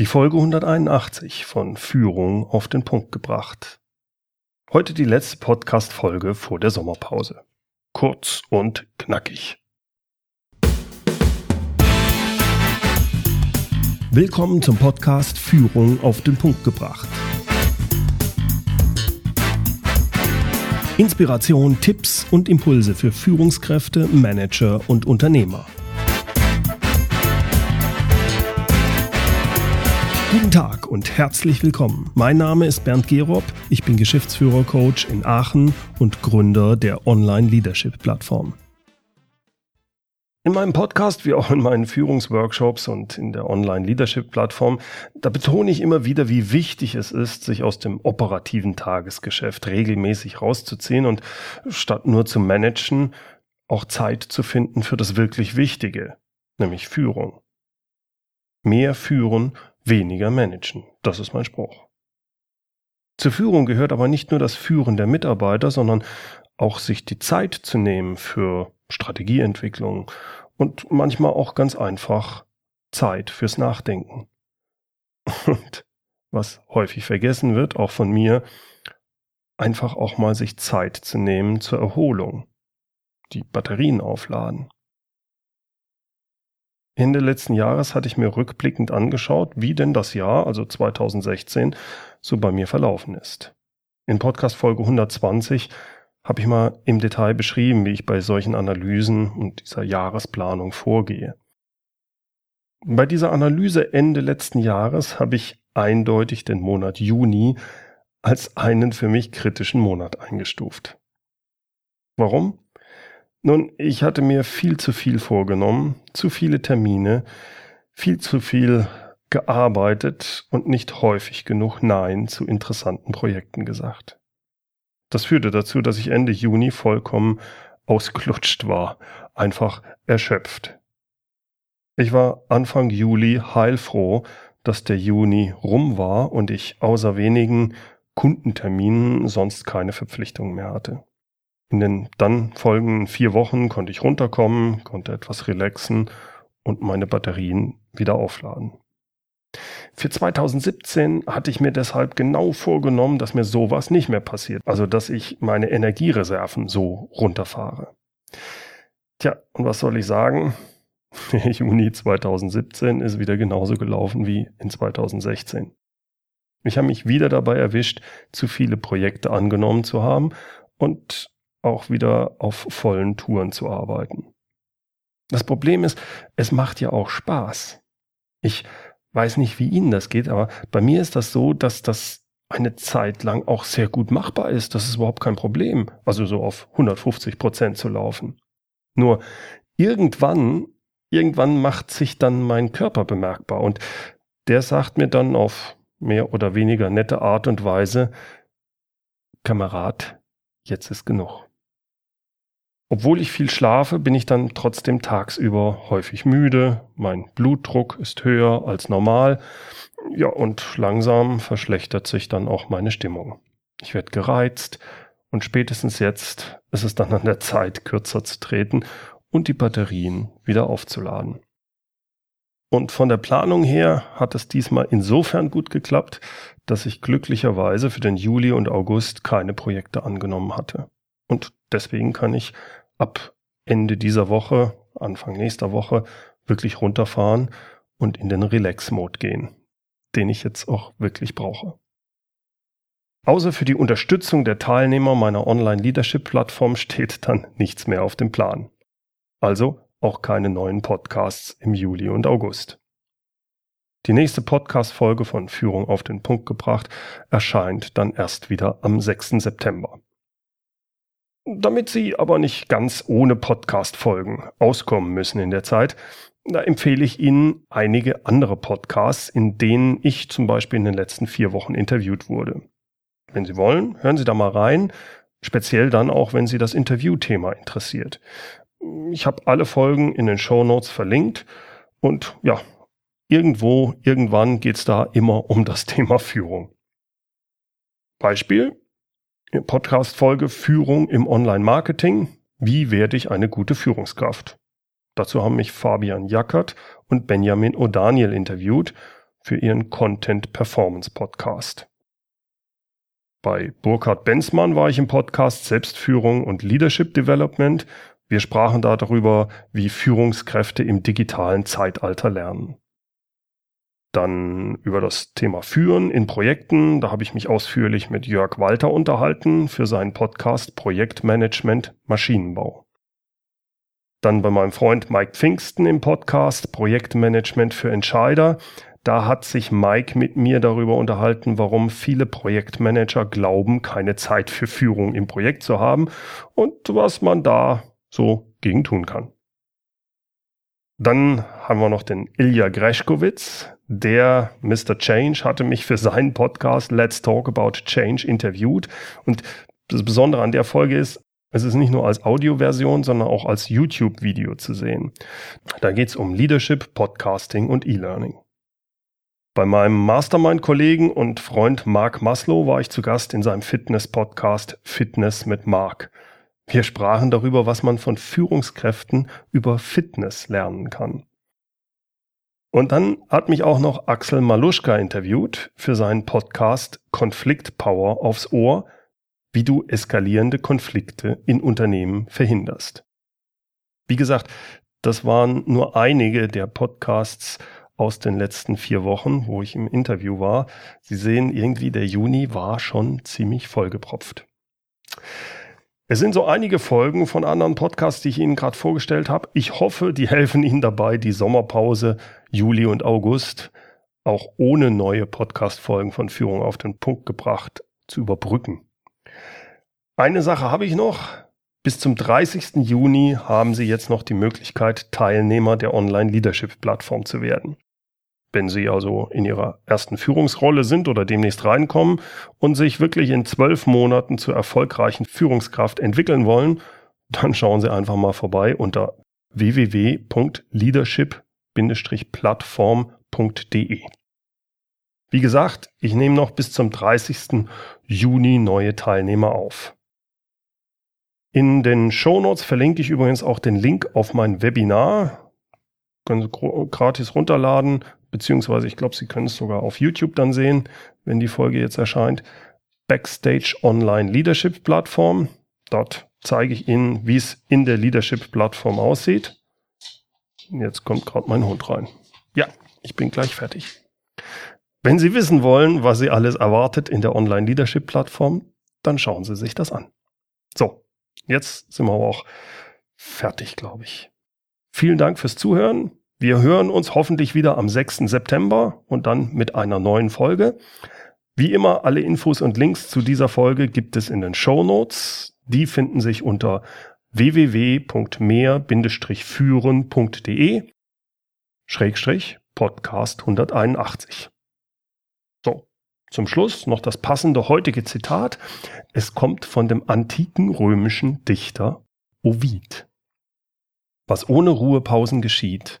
Die Folge 181 von Führung auf den Punkt gebracht. Heute die letzte Podcast-Folge vor der Sommerpause. Kurz und knackig. Willkommen zum Podcast Führung auf den Punkt gebracht. Inspiration, Tipps und Impulse für Führungskräfte, Manager und Unternehmer. Guten Tag und herzlich willkommen. Mein Name ist Bernd Gerob, ich bin Geschäftsführer-Coach in Aachen und Gründer der Online-Leadership-Plattform. In meinem Podcast, wie auch in meinen Führungsworkshops und in der Online-Leadership-Plattform, da betone ich immer wieder, wie wichtig es ist, sich aus dem operativen Tagesgeschäft regelmäßig rauszuziehen und statt nur zu managen, auch Zeit zu finden für das wirklich Wichtige, nämlich Führung. Mehr führen weniger managen. Das ist mein Spruch. Zur Führung gehört aber nicht nur das Führen der Mitarbeiter, sondern auch sich die Zeit zu nehmen für Strategieentwicklung und manchmal auch ganz einfach Zeit fürs Nachdenken. Und was häufig vergessen wird, auch von mir, einfach auch mal sich Zeit zu nehmen zur Erholung, die Batterien aufladen. Ende letzten Jahres hatte ich mir rückblickend angeschaut, wie denn das Jahr, also 2016, so bei mir verlaufen ist. In Podcast Folge 120 habe ich mal im Detail beschrieben, wie ich bei solchen Analysen und dieser Jahresplanung vorgehe. Bei dieser Analyse Ende letzten Jahres habe ich eindeutig den Monat Juni als einen für mich kritischen Monat eingestuft. Warum? Nun, ich hatte mir viel zu viel vorgenommen, zu viele Termine, viel zu viel gearbeitet und nicht häufig genug Nein zu interessanten Projekten gesagt. Das führte dazu, dass ich Ende Juni vollkommen ausklutscht war, einfach erschöpft. Ich war Anfang Juli heilfroh, dass der Juni rum war und ich außer wenigen Kundenterminen sonst keine Verpflichtungen mehr hatte. In den dann folgenden vier Wochen konnte ich runterkommen, konnte etwas relaxen und meine Batterien wieder aufladen. Für 2017 hatte ich mir deshalb genau vorgenommen, dass mir sowas nicht mehr passiert. Also, dass ich meine Energiereserven so runterfahre. Tja, und was soll ich sagen? Juni 2017 ist wieder genauso gelaufen wie in 2016. Ich habe mich wieder dabei erwischt, zu viele Projekte angenommen zu haben und auch wieder auf vollen Touren zu arbeiten. Das Problem ist, es macht ja auch Spaß. Ich weiß nicht, wie Ihnen das geht, aber bei mir ist das so, dass das eine Zeit lang auch sehr gut machbar ist. Das ist überhaupt kein Problem. Also so auf 150 Prozent zu laufen. Nur irgendwann, irgendwann macht sich dann mein Körper bemerkbar und der sagt mir dann auf mehr oder weniger nette Art und Weise, Kamerad, jetzt ist genug. Obwohl ich viel schlafe, bin ich dann trotzdem tagsüber häufig müde, mein Blutdruck ist höher als normal, ja, und langsam verschlechtert sich dann auch meine Stimmung. Ich werde gereizt und spätestens jetzt ist es dann an der Zeit, kürzer zu treten und die Batterien wieder aufzuladen. Und von der Planung her hat es diesmal insofern gut geklappt, dass ich glücklicherweise für den Juli und August keine Projekte angenommen hatte. Und deswegen kann ich ab Ende dieser Woche, Anfang nächster Woche wirklich runterfahren und in den Relax-Mode gehen, den ich jetzt auch wirklich brauche. Außer für die Unterstützung der Teilnehmer meiner Online-Leadership-Plattform steht dann nichts mehr auf dem Plan. Also auch keine neuen Podcasts im Juli und August. Die nächste Podcast-Folge von Führung auf den Punkt gebracht erscheint dann erst wieder am 6. September. Damit Sie aber nicht ganz ohne Podcast-Folgen auskommen müssen in der Zeit, da empfehle ich Ihnen einige andere Podcasts, in denen ich zum Beispiel in den letzten vier Wochen interviewt wurde. Wenn Sie wollen, hören Sie da mal rein, speziell dann auch, wenn Sie das Interviewthema interessiert. Ich habe alle Folgen in den Show Notes verlinkt und ja, irgendwo, irgendwann geht es da immer um das Thema Führung. Beispiel, Podcast-Folge Führung im Online-Marketing. Wie werde ich eine gute Führungskraft? Dazu haben mich Fabian Jackert und Benjamin O'Daniel interviewt. für ihren Content Performance Podcast. Bei Burkhard Benzmann war ich im Podcast Selbstführung und Leadership Development. Wir sprachen da darüber, wie Führungskräfte im digitalen Zeitalter lernen. Dann über das Thema Führen in Projekten. Da habe ich mich ausführlich mit Jörg Walter unterhalten für seinen Podcast Projektmanagement Maschinenbau. Dann bei meinem Freund Mike Pfingsten im Podcast Projektmanagement für Entscheider. Da hat sich Mike mit mir darüber unterhalten, warum viele Projektmanager glauben, keine Zeit für Führung im Projekt zu haben und was man da so gegen tun kann. Dann haben wir noch den Ilja Greschkowitz. Der Mr. Change hatte mich für seinen Podcast Let's Talk About Change interviewt. Und das Besondere an der Folge ist, es ist nicht nur als Audioversion, sondern auch als YouTube-Video zu sehen. Da geht es um Leadership, Podcasting und E-Learning. Bei meinem Mastermind-Kollegen und Freund Mark Maslow war ich zu Gast in seinem Fitness-Podcast Fitness mit Mark. Wir sprachen darüber, was man von Führungskräften über Fitness lernen kann. Und dann hat mich auch noch Axel Maluschka interviewt für seinen Podcast Konflikt Power aufs Ohr, wie du eskalierende Konflikte in Unternehmen verhinderst. Wie gesagt, das waren nur einige der Podcasts aus den letzten vier Wochen, wo ich im Interview war. Sie sehen irgendwie, der Juni war schon ziemlich vollgepropft. Es sind so einige Folgen von anderen Podcasts, die ich Ihnen gerade vorgestellt habe. Ich hoffe, die helfen Ihnen dabei, die Sommerpause Juli und August auch ohne neue Podcast-Folgen von Führung auf den Punkt gebracht zu überbrücken. Eine Sache habe ich noch. Bis zum 30. Juni haben Sie jetzt noch die Möglichkeit, Teilnehmer der Online-Leadership-Plattform zu werden. Wenn Sie also in Ihrer ersten Führungsrolle sind oder demnächst reinkommen und sich wirklich in zwölf Monaten zur erfolgreichen Führungskraft entwickeln wollen, dann schauen Sie einfach mal vorbei unter www.leadership-plattform.de. Wie gesagt, ich nehme noch bis zum 30. Juni neue Teilnehmer auf. In den Shownotes verlinke ich übrigens auch den Link auf mein Webinar. Können Sie gratis runterladen beziehungsweise ich glaube, Sie können es sogar auf YouTube dann sehen, wenn die Folge jetzt erscheint. Backstage Online Leadership Plattform. Dort zeige ich Ihnen, wie es in der Leadership Plattform aussieht. Jetzt kommt gerade mein Hund rein. Ja, ich bin gleich fertig. Wenn Sie wissen wollen, was Sie alles erwartet in der Online Leadership Plattform, dann schauen Sie sich das an. So, jetzt sind wir aber auch fertig, glaube ich. Vielen Dank fürs Zuhören. Wir hören uns hoffentlich wieder am 6. September und dann mit einer neuen Folge. Wie immer, alle Infos und Links zu dieser Folge gibt es in den Show Notes. Die finden sich unter www.mehr-führen.de Schrägstrich Podcast 181. So, zum Schluss noch das passende heutige Zitat. Es kommt von dem antiken römischen Dichter Ovid. Was ohne Ruhepausen geschieht,